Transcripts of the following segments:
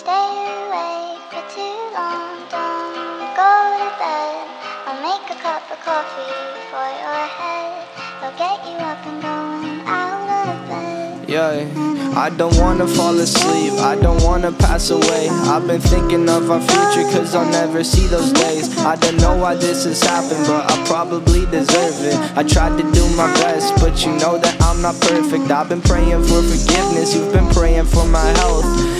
stay awake for too long. Don't go to bed. I'll make a cup of coffee for your head. I'll get you up and going out of bed. Yeah. I don't wanna fall asleep, I don't wanna pass away. I've been thinking of our future, cause I'll never see those days. I don't know why this has happened, but I probably deserve it. I tried to do my best, but you know that I'm not perfect. I've been praying for forgiveness, you've been praying for my health.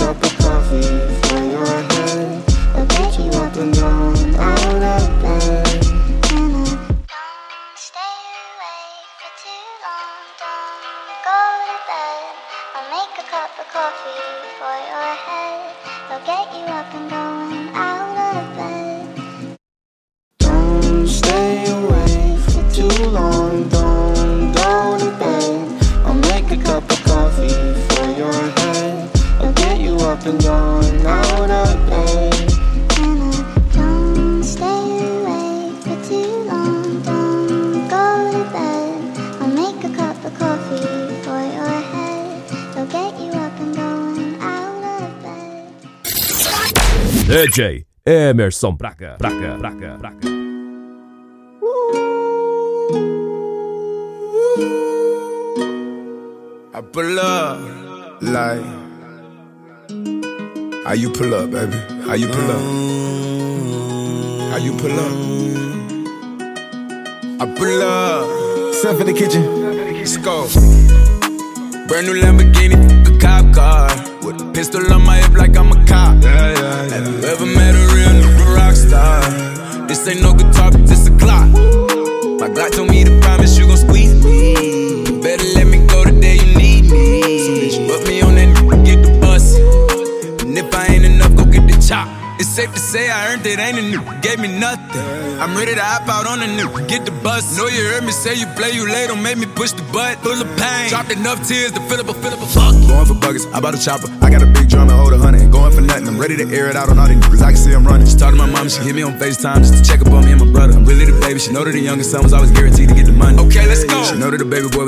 I'll DJ Emerson Braga, Braga, Braga, Braga. I pull up like how you pull up, baby? How you pull up? How you pull up? I pull up. Stuff in the kitchen. Let's go. Brand new Lamborghini, a cop car. With a pistol on my hip like I'm a cop. Have you ever met a real nigga rock star? This ain't no guitar, but this a Glock. My Glock told me to It's safe to say I earned it, ain't a new, gave me nothing. I'm ready to hop out on the new, get the bus. Know you heard me say you play, you late, don't make me push the butt. Full of pain, dropped enough tears to fill up a, fill up a fuck. Going for buggers, I bought a chopper. I got a big drum and hold a hundred. Going for nothing, I'm ready to air it out on all these niggas. I can see I'm running. She talked to my mom, she hit me on FaceTime just to check up on me and my brother. I'm really the baby, she know that the youngest son was always guaranteed to get the money. Okay, let's go. She know that the baby boy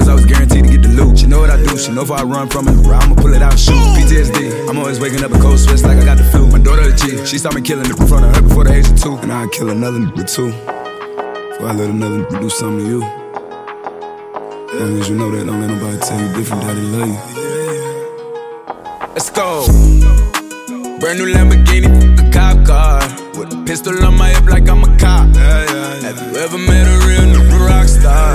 know if I run from it, I'ma pull it out shoot. PTSD, I'm always waking up in cold sweats like I got the flu. My daughter a G, she saw me killing it in front of her before the age of two. And I'd kill another nigga too. Before I let another nigga do something to you. As Long as you know that, don't let nobody tell you different, daddy love you. Let's go. Brand new Lamborghini, a cop car. With a pistol on my hip like I'm a cop. Have you ever met a real nigga rock star?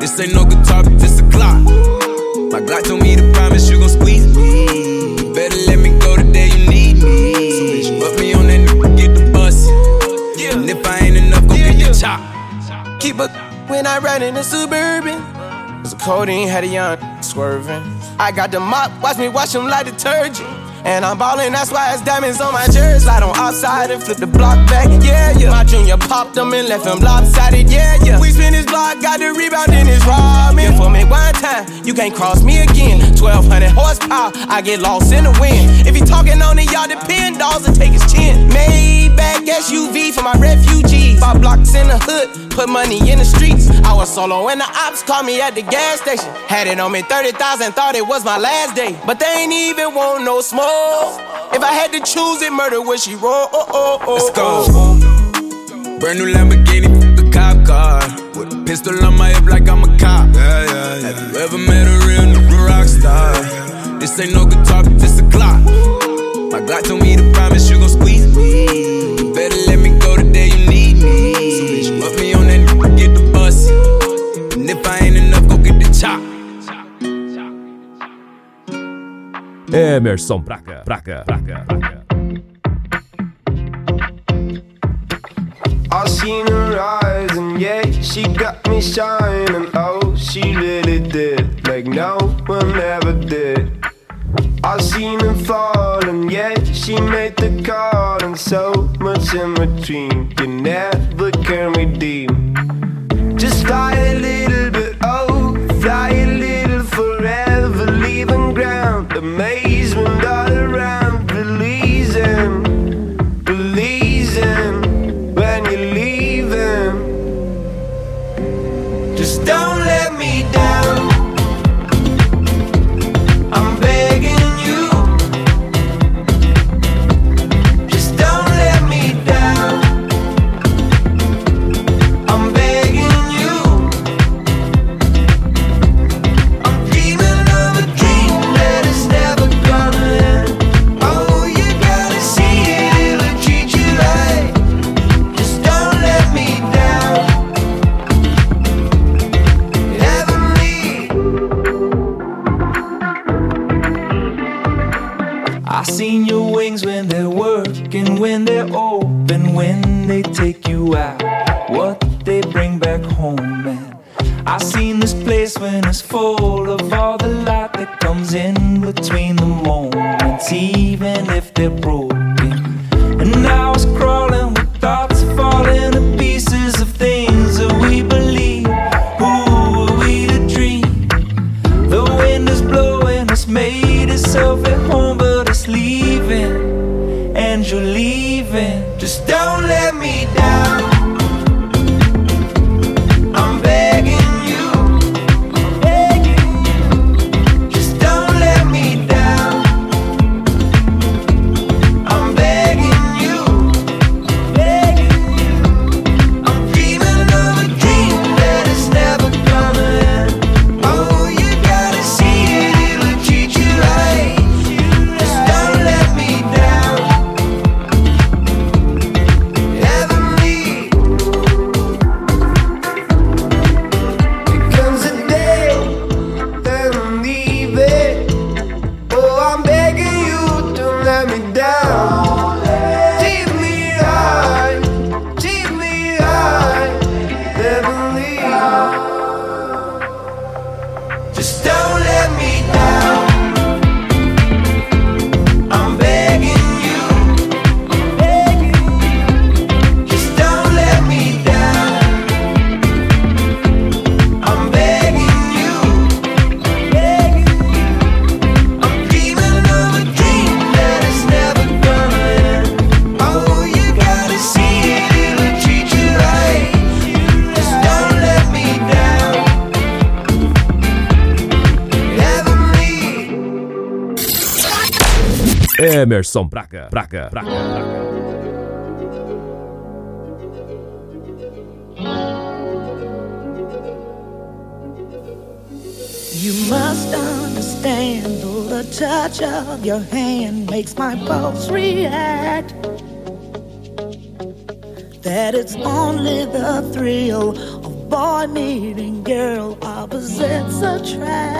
This ain't no guitar, but this a Glock. My Glock told me to promise you gon' squeeze me. You better let me go the day you need me. So bitch, put me on that nigga, get the bus. And if I ain't enough, go get the chop. Keep a when I ride in the suburban. Cause the codeine had a young swerving. I got the mop, watch me wash them like detergent. And I'm ballin', that's why it's diamonds on my jersey. Slide on outside and flip the block back, yeah, yeah. My junior popped them and left him lopsided, yeah, yeah. We spin his block, got the rebound in his ramen. For me one time, you can't cross me again. 1200 horsepower, I get lost in the wind. If he talking on it, y'all depend, dolls and take his chin. Maybach SUV for my refugees. Five blocks in the hood, put money in the streets. I was solo when the ops called me at the gas station. Had it on me 30,000, thought it was my last day. But they ain't even want no smoke. If I had to choose it, murder would she roll? Oh, oh, oh, Let's go. Oh. Brand new Lamborghini cop car. With a pistol on my hip like I'm a cop. Yeah, yeah, yeah. Have you ever met a real nigga rock star? This ain't no guitar, but this a Glock. My God told me to promise you gon' squeeze me. You better let me go the day you need me. Emerson Braga. I seen her eyes and yeah, she got me shining. Oh, she really did, like no one ever did. I seen her fall and yeah, she made the call and so much in between. You never can redeem. Just fly Amazement all Praca, Praca, Praca, Praca. You must understand, though the touch of your hand makes my pulse react. That it's only the thrill of boy meeting girl opposites attract.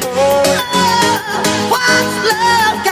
oh What's love?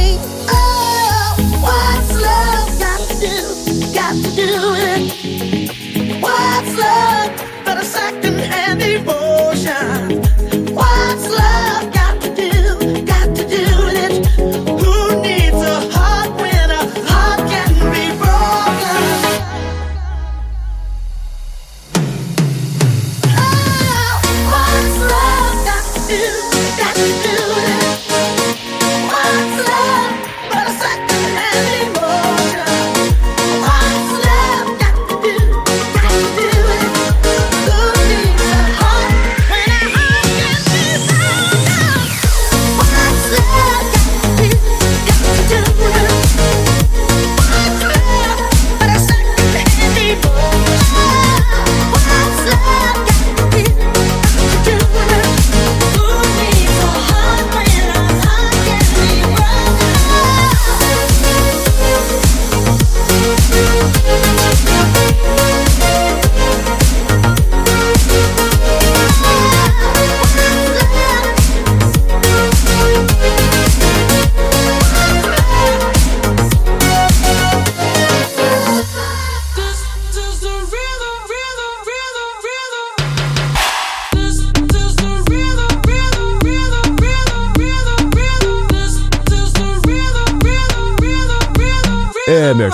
Emerson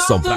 Toda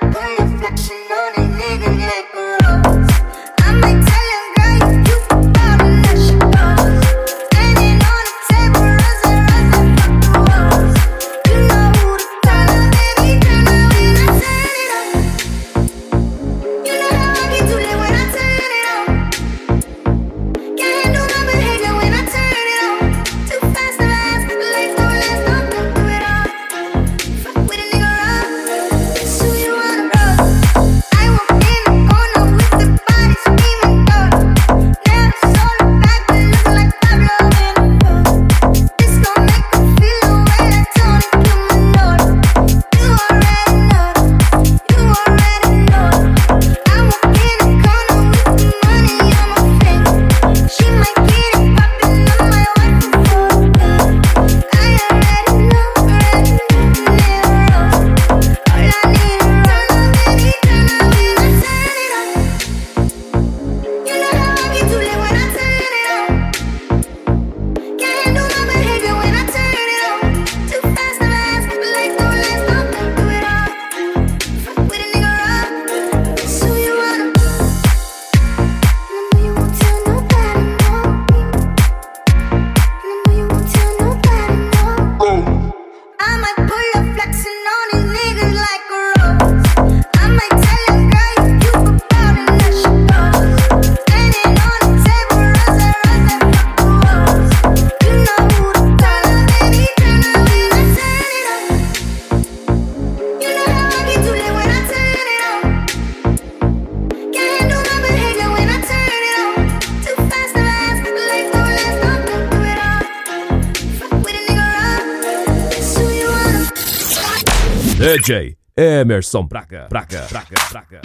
Bye. DJ Emerson Braga, Braga, Braga, Braga.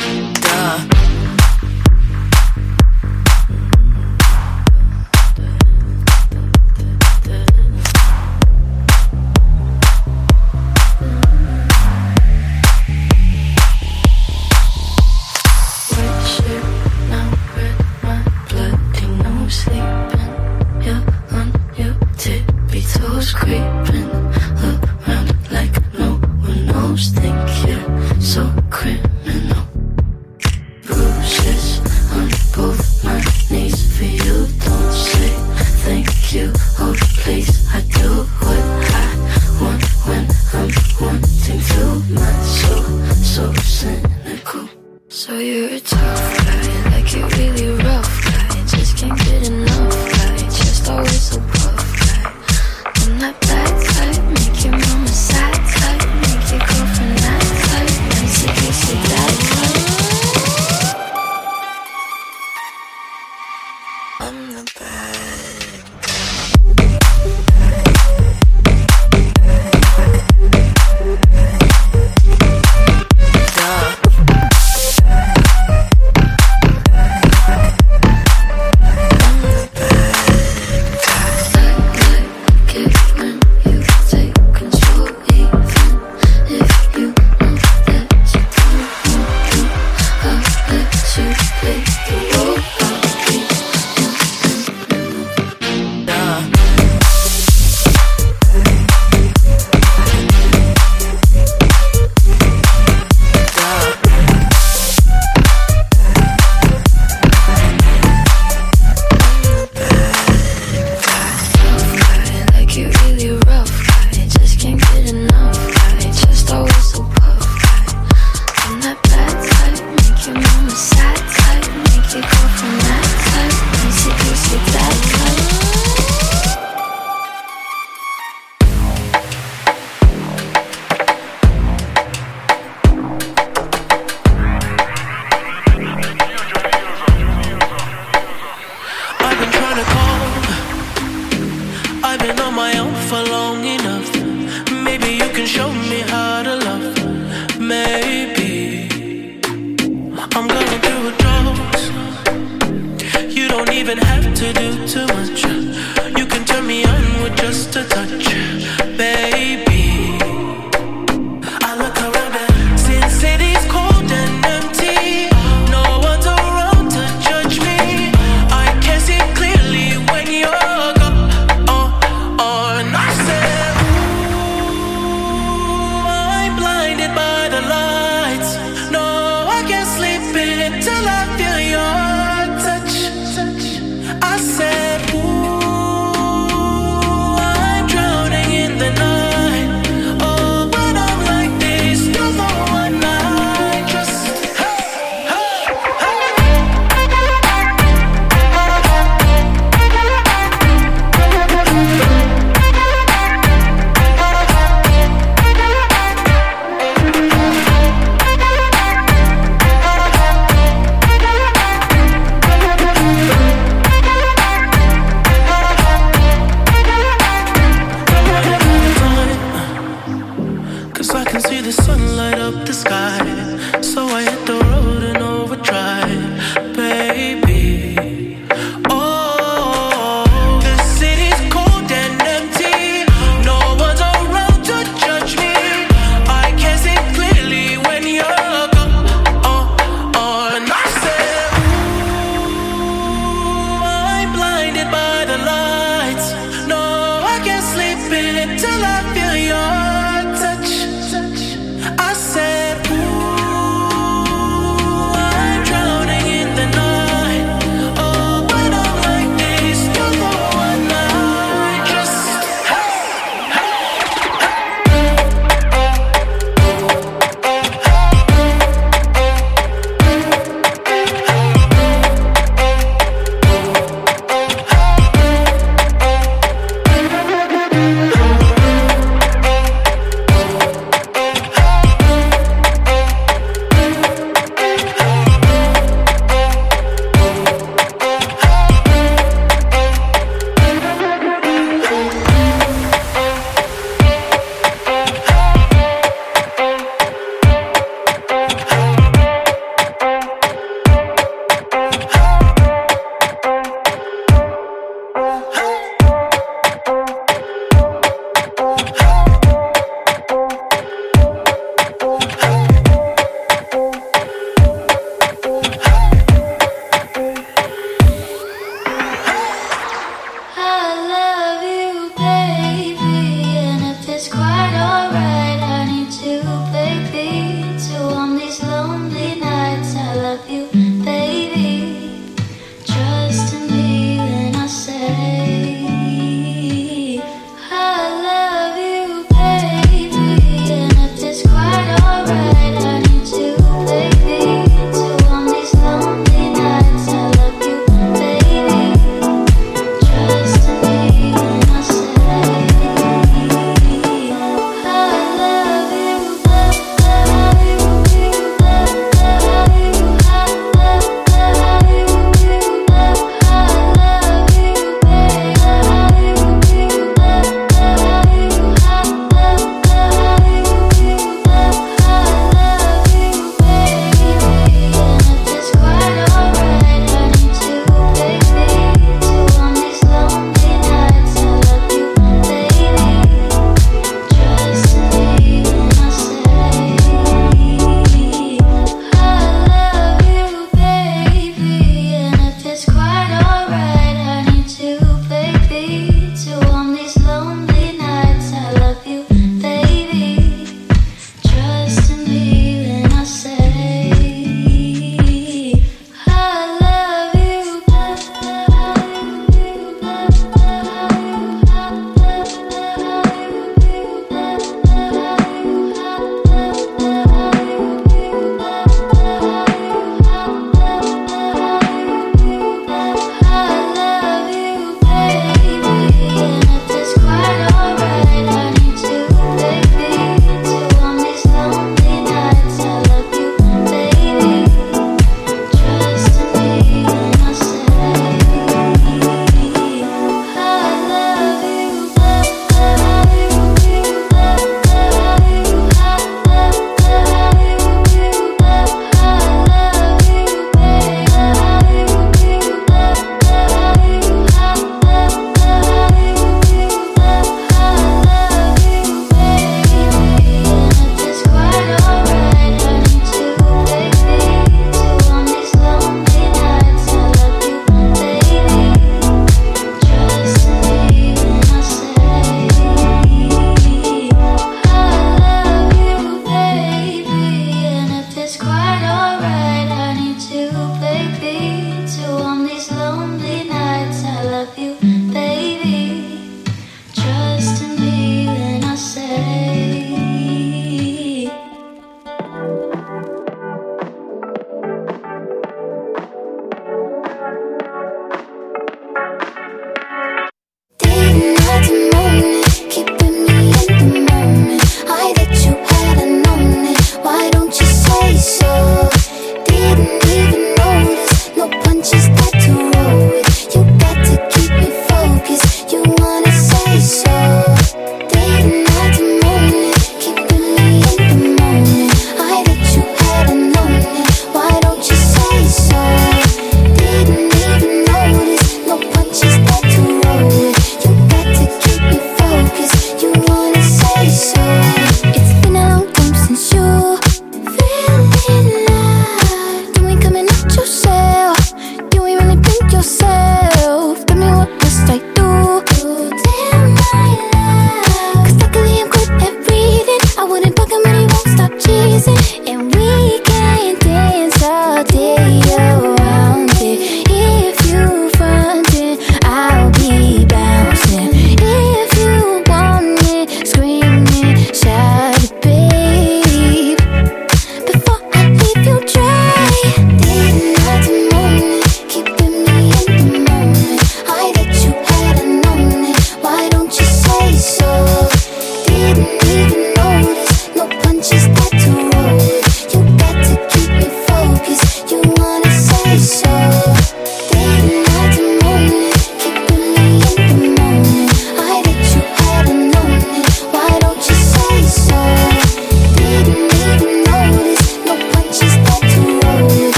The sun light up the sky.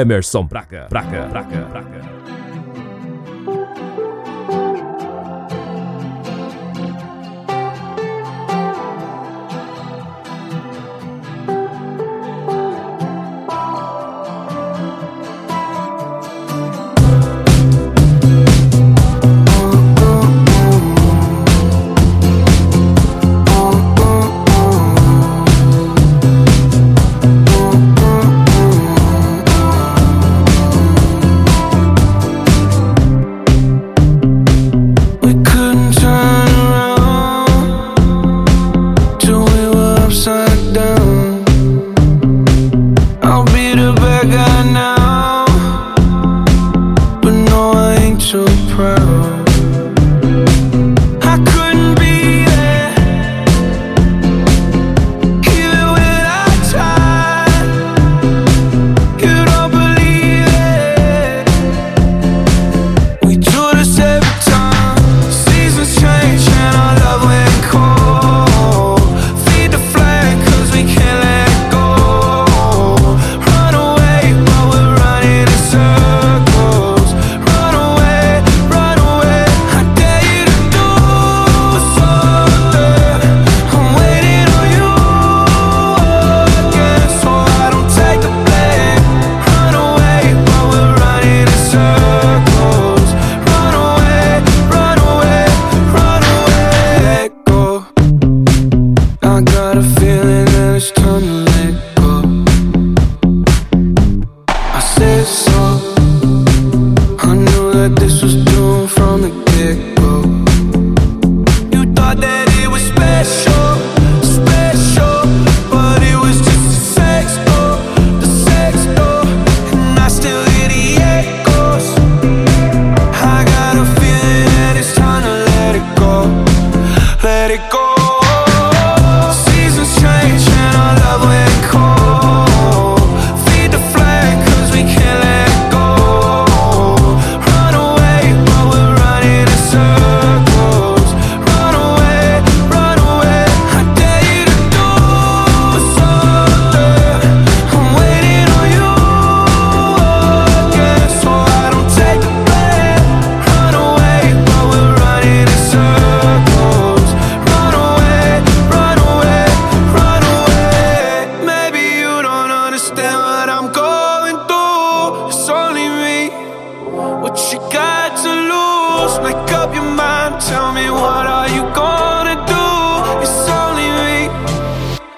Emerson Braga, Braga, Braga, Braga.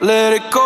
Let it go.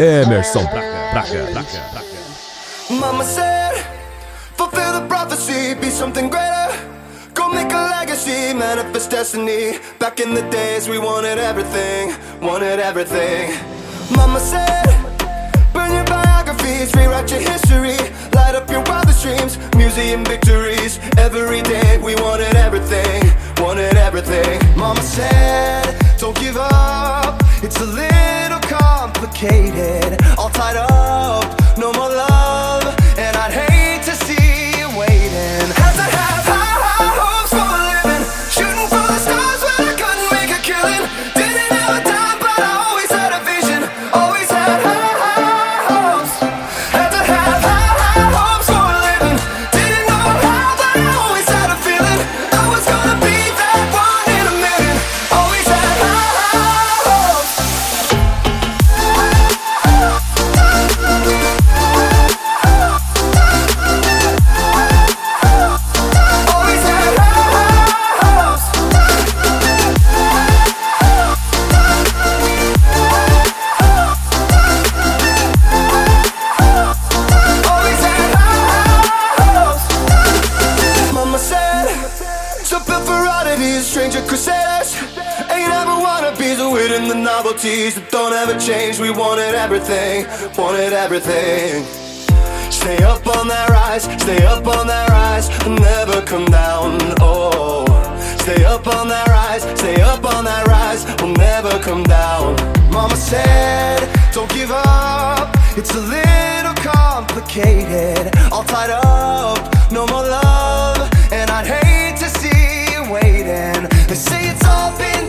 Emerson Braga. Braga, Braga, Braga. Mama said, fulfill the prophecy, be something greater. Go make a legacy, manifest destiny. Back in the days, we wanted everything, wanted everything. Mama said, burn your biographies, rewrite your history. Light up your wildest dreams, museum victories. Every day, we wanted everything, wanted everything. Mama said, don't give up, it's a little complicated. All tied up, no more love, and I'd hate to see you waiting. Had to have novelties that don't ever change. We wanted everything, wanted everything. Stay up on that rise, stay up on that rise, and never come down. Oh, stay up on that rise, stay up on that rise, we'll never come down. Mama said, don't give up, it's a little complicated. All tied up, no more love, and I'd hate to see you waiting. They say it's all been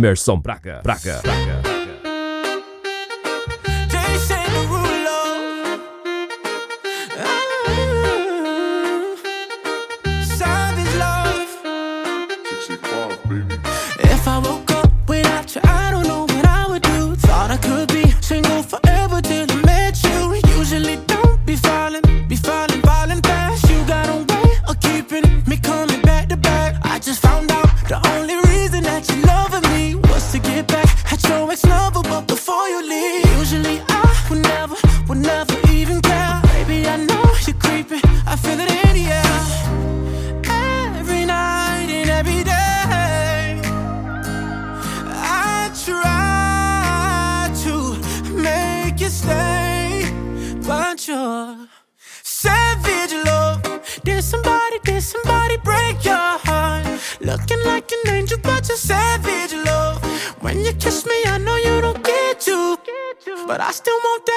Emerson Braga. Braga. Braga. I still want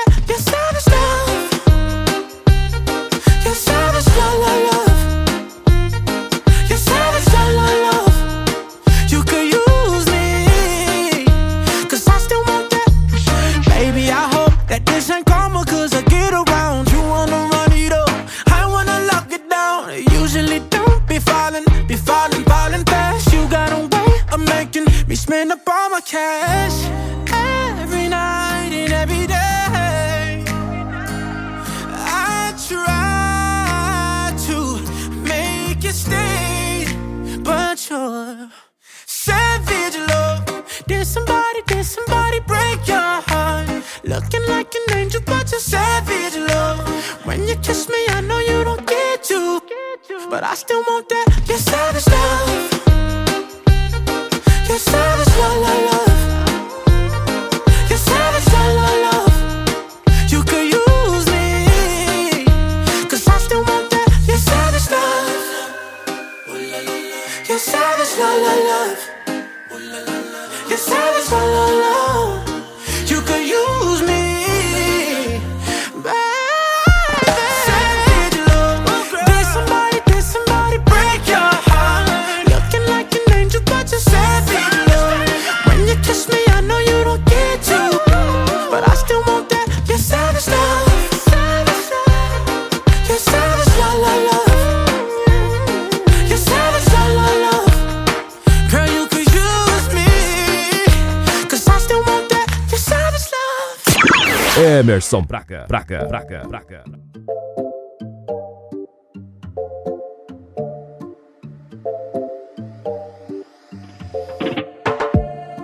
Emerson Braca, Braca, Braca, Braca.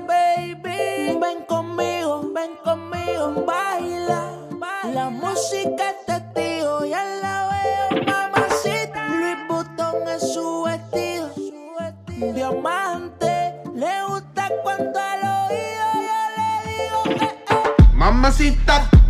Baby, ven conmigo, ven conmigo, baila, baila. La música te tío, ya la veo, mamacita. Luis Butón es su vestido, diamante. Le gusta cuando al oído yo le digo, mamacita.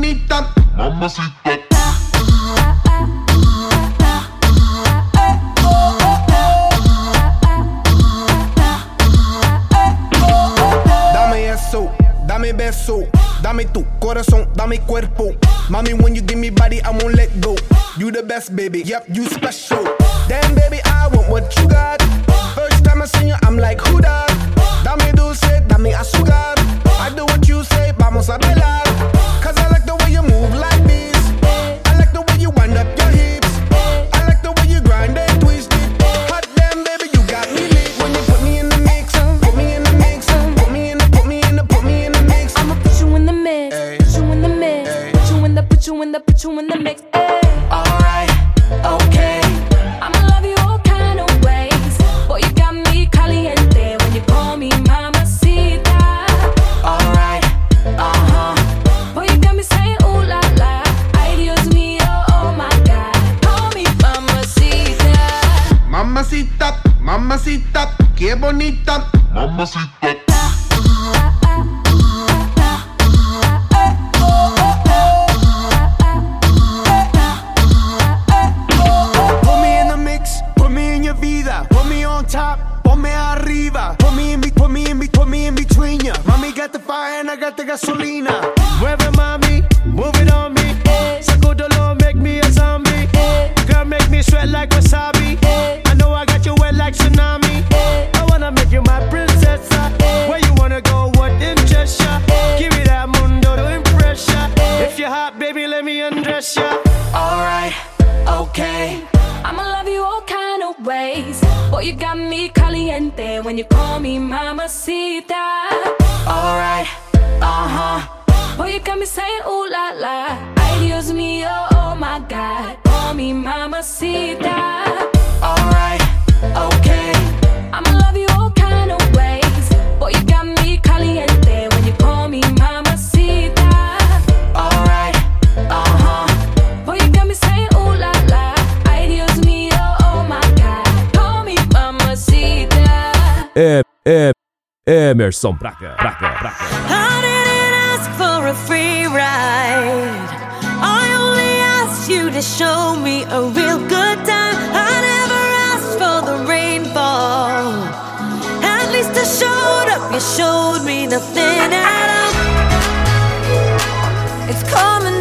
bonita. Mamacita. Dame eso, dame beso. Dame tu corazón, dame cuerpo. Mommy, when you give me body, I won't let go. You the best, baby. Yep, you special. ya, baby, let me undress ya. Alright, okay. I'ma love you all kind of ways. Boy, you got me caliente when you call me mamacita. Alright, uh huh. Boy, you got me saying ooh la la. Ideas Dios mío, oh, oh my God. Call me mamacita. Alright, okay. I'ma love you. em, em, Emerson Braga. Braga, Braga. I didn't ask for a free ride. I only asked you to show me a real good time. I never asked for the rainfall. At least I showed up. You showed me nothing at all. It's coming.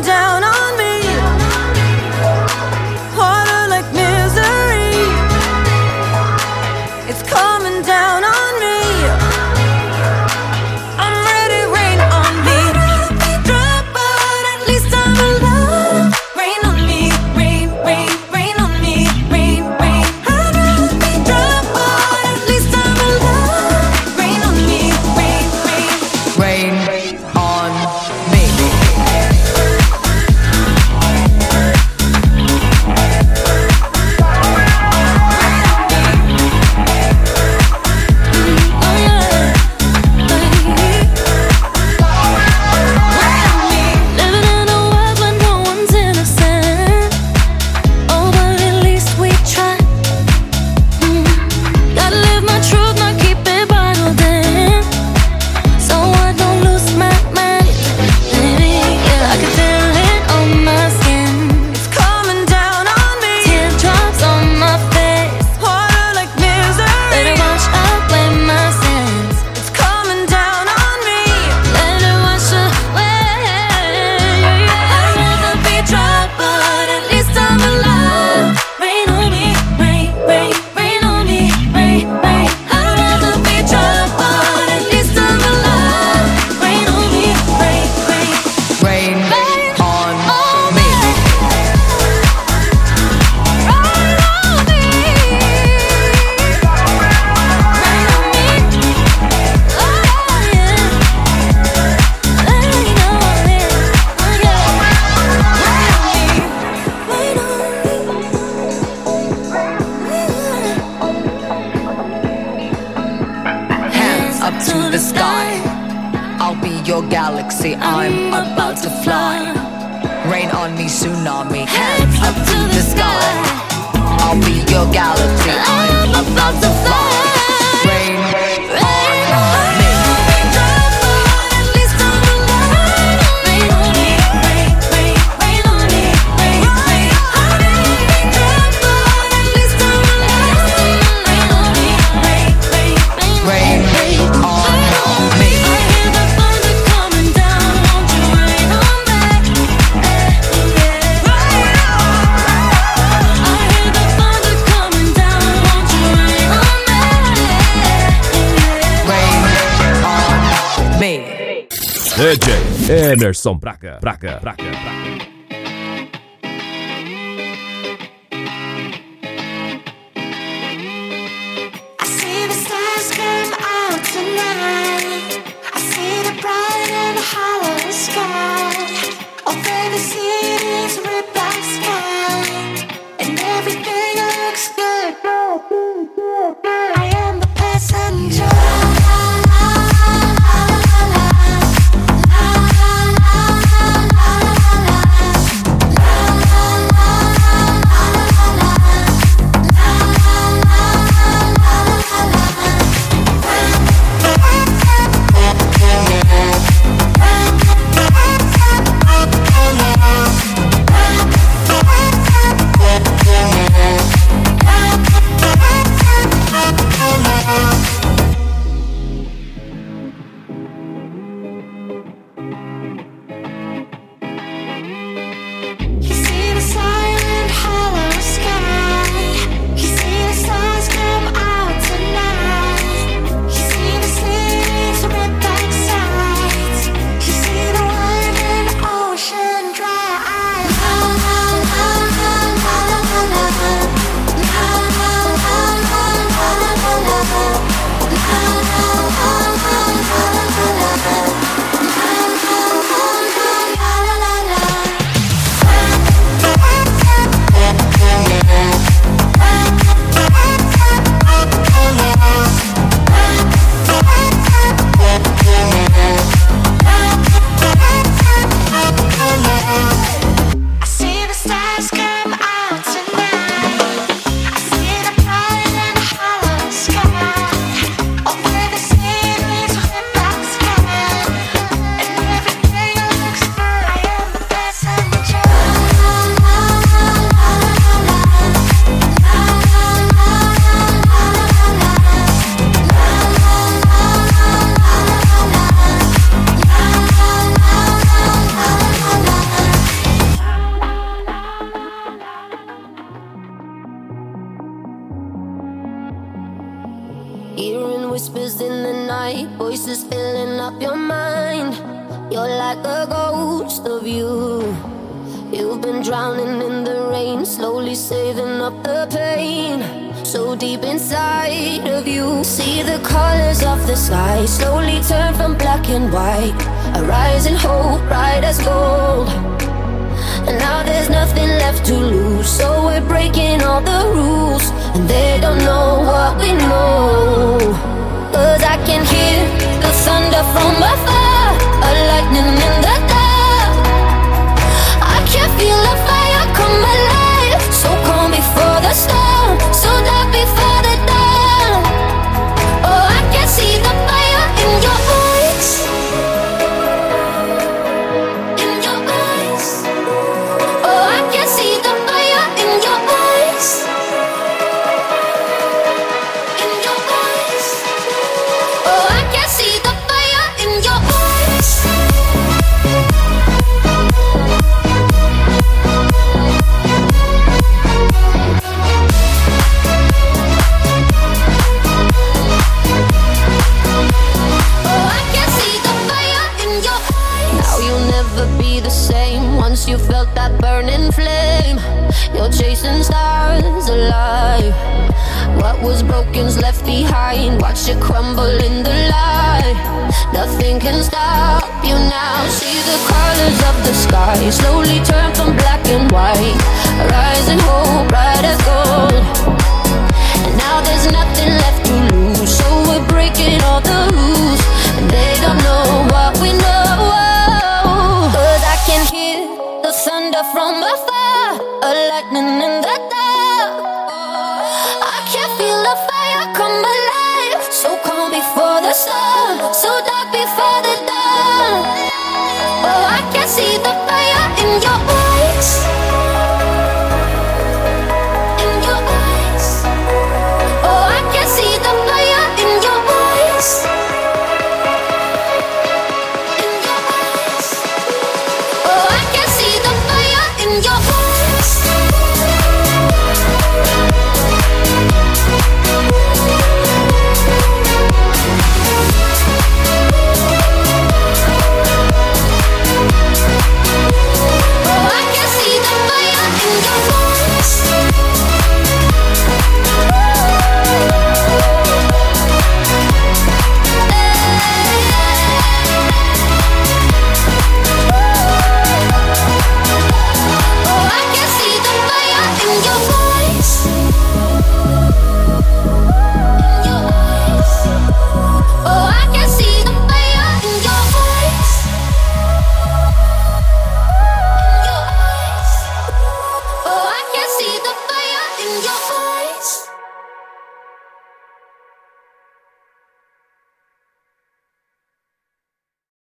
São Braga. Braga. Braga. hold right as gold. alive. What was broken's left behind. Watch it crumble in the light. Nothing can stop you now. See the colors of the sky slowly turn from black and white. Rising hope, bright as gold. And now there's nothing left to lose, so we're breaking all the rules, and they don't know why.